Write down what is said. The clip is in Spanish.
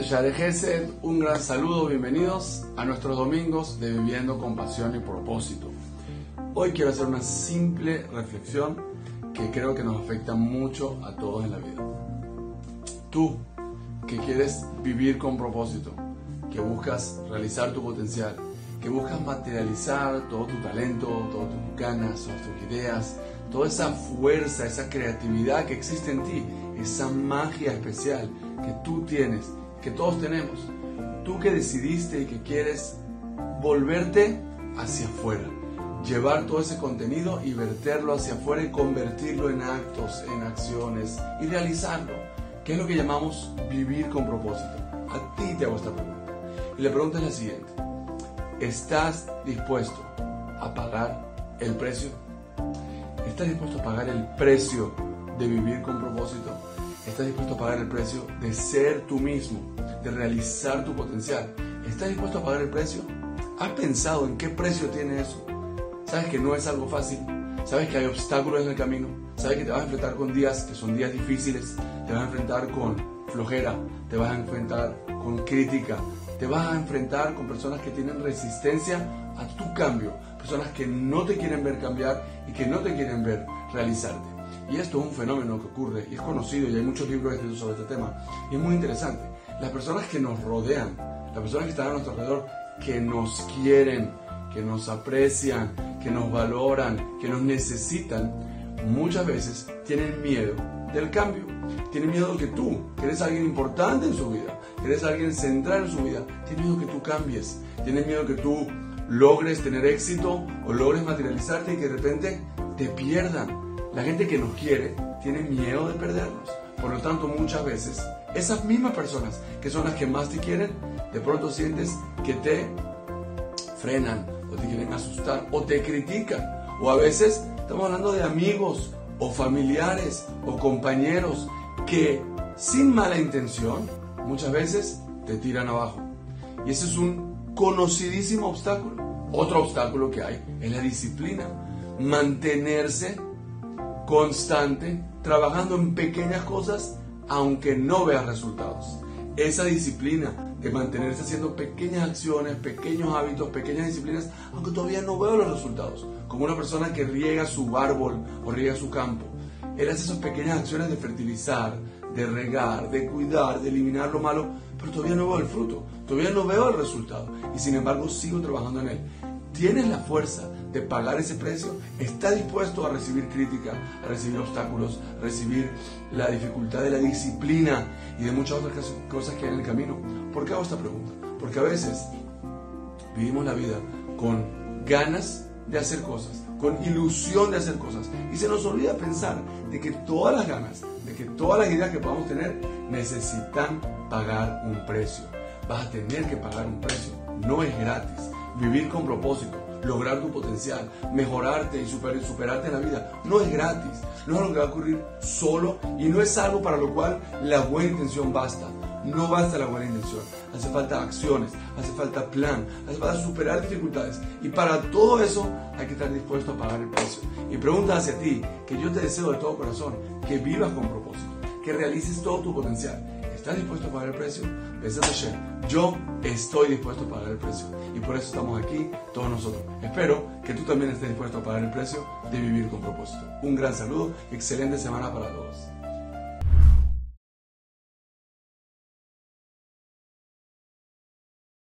de un gran saludo, bienvenidos a nuestros domingos de Viviendo con Pasión y Propósito. Hoy quiero hacer una simple reflexión que creo que nos afecta mucho a todos en la vida. Tú, que quieres vivir con propósito, que buscas realizar tu potencial, que buscas materializar todo tu talento, todas tus ganas, todas tus ideas, toda esa fuerza, esa creatividad que existe en ti, esa magia especial que tú tienes, que todos tenemos. Tú que decidiste y que quieres volverte hacia afuera, llevar todo ese contenido y verterlo hacia afuera y convertirlo en actos, en acciones y realizarlo, que es lo que llamamos vivir con propósito. A ti te hago esta pregunta. Y la pregunta es la siguiente. ¿Estás dispuesto a pagar el precio? ¿Estás dispuesto a pagar el precio de vivir con propósito? ¿Estás dispuesto a pagar el precio de ser tú mismo, de realizar tu potencial? ¿Estás dispuesto a pagar el precio? ¿Has pensado en qué precio tiene eso? ¿Sabes que no es algo fácil? ¿Sabes que hay obstáculos en el camino? ¿Sabes que te vas a enfrentar con días que son días difíciles? ¿Te vas a enfrentar con flojera? ¿Te vas a enfrentar con crítica? ¿Te vas a enfrentar con personas que tienen resistencia a tu cambio? Personas que no te quieren ver cambiar y que no te quieren ver realizarte. Y esto es un fenómeno que ocurre y es conocido y hay muchos libros escritos sobre este tema. Y es muy interesante. Las personas que nos rodean, las personas que están a nuestro alrededor, que nos quieren, que nos aprecian, que nos valoran, que nos necesitan, muchas veces tienen miedo del cambio. Tienen miedo que tú, que eres alguien importante en su vida, que eres alguien central en su vida, tienen miedo que tú cambies. Tienen miedo que tú logres tener éxito o logres materializarte y que de repente te pierdan la gente que nos quiere tiene miedo de perdernos. Por lo tanto, muchas veces, esas mismas personas que son las que más te quieren, de pronto sientes que te frenan o te quieren asustar o te critican. O a veces estamos hablando de amigos o familiares o compañeros que sin mala intención muchas veces te tiran abajo. Y ese es un conocidísimo obstáculo. Otro obstáculo que hay es la disciplina. Mantenerse constante, trabajando en pequeñas cosas, aunque no veas resultados. Esa disciplina de mantenerse haciendo pequeñas acciones, pequeños hábitos, pequeñas disciplinas, aunque todavía no veo los resultados. Como una persona que riega su árbol o riega su campo. Él hace esas pequeñas acciones de fertilizar, de regar, de cuidar, de eliminar lo malo, pero todavía no veo el fruto, todavía no veo el resultado. Y sin embargo sigo trabajando en él. Tienes la fuerza de pagar ese precio, está dispuesto a recibir crítica, a recibir obstáculos, a recibir la dificultad de la disciplina y de muchas otras cosas que hay en el camino. ¿Por qué hago esta pregunta? Porque a veces vivimos la vida con ganas de hacer cosas, con ilusión de hacer cosas y se nos olvida pensar de que todas las ganas, de que todas las ideas que podamos tener necesitan pagar un precio. Vas a tener que pagar un precio, no es gratis. Vivir con propósito, lograr tu potencial, mejorarte y superarte en la vida. No es gratis, no es algo que va a ocurrir solo y no es algo para lo cual la buena intención basta. No basta la buena intención, hace falta acciones, hace falta plan, hace falta superar dificultades. Y para todo eso hay que estar dispuesto a pagar el precio. Y pregunta hacia ti, que yo te deseo de todo corazón, que vivas con propósito, que realices todo tu potencial ¿Estás dispuesto a pagar el precio? Yo estoy dispuesto a pagar el precio. Y por eso estamos aquí todos nosotros. Espero que tú también estés dispuesto a pagar el precio de vivir con propósito. Un gran saludo excelente semana para todos.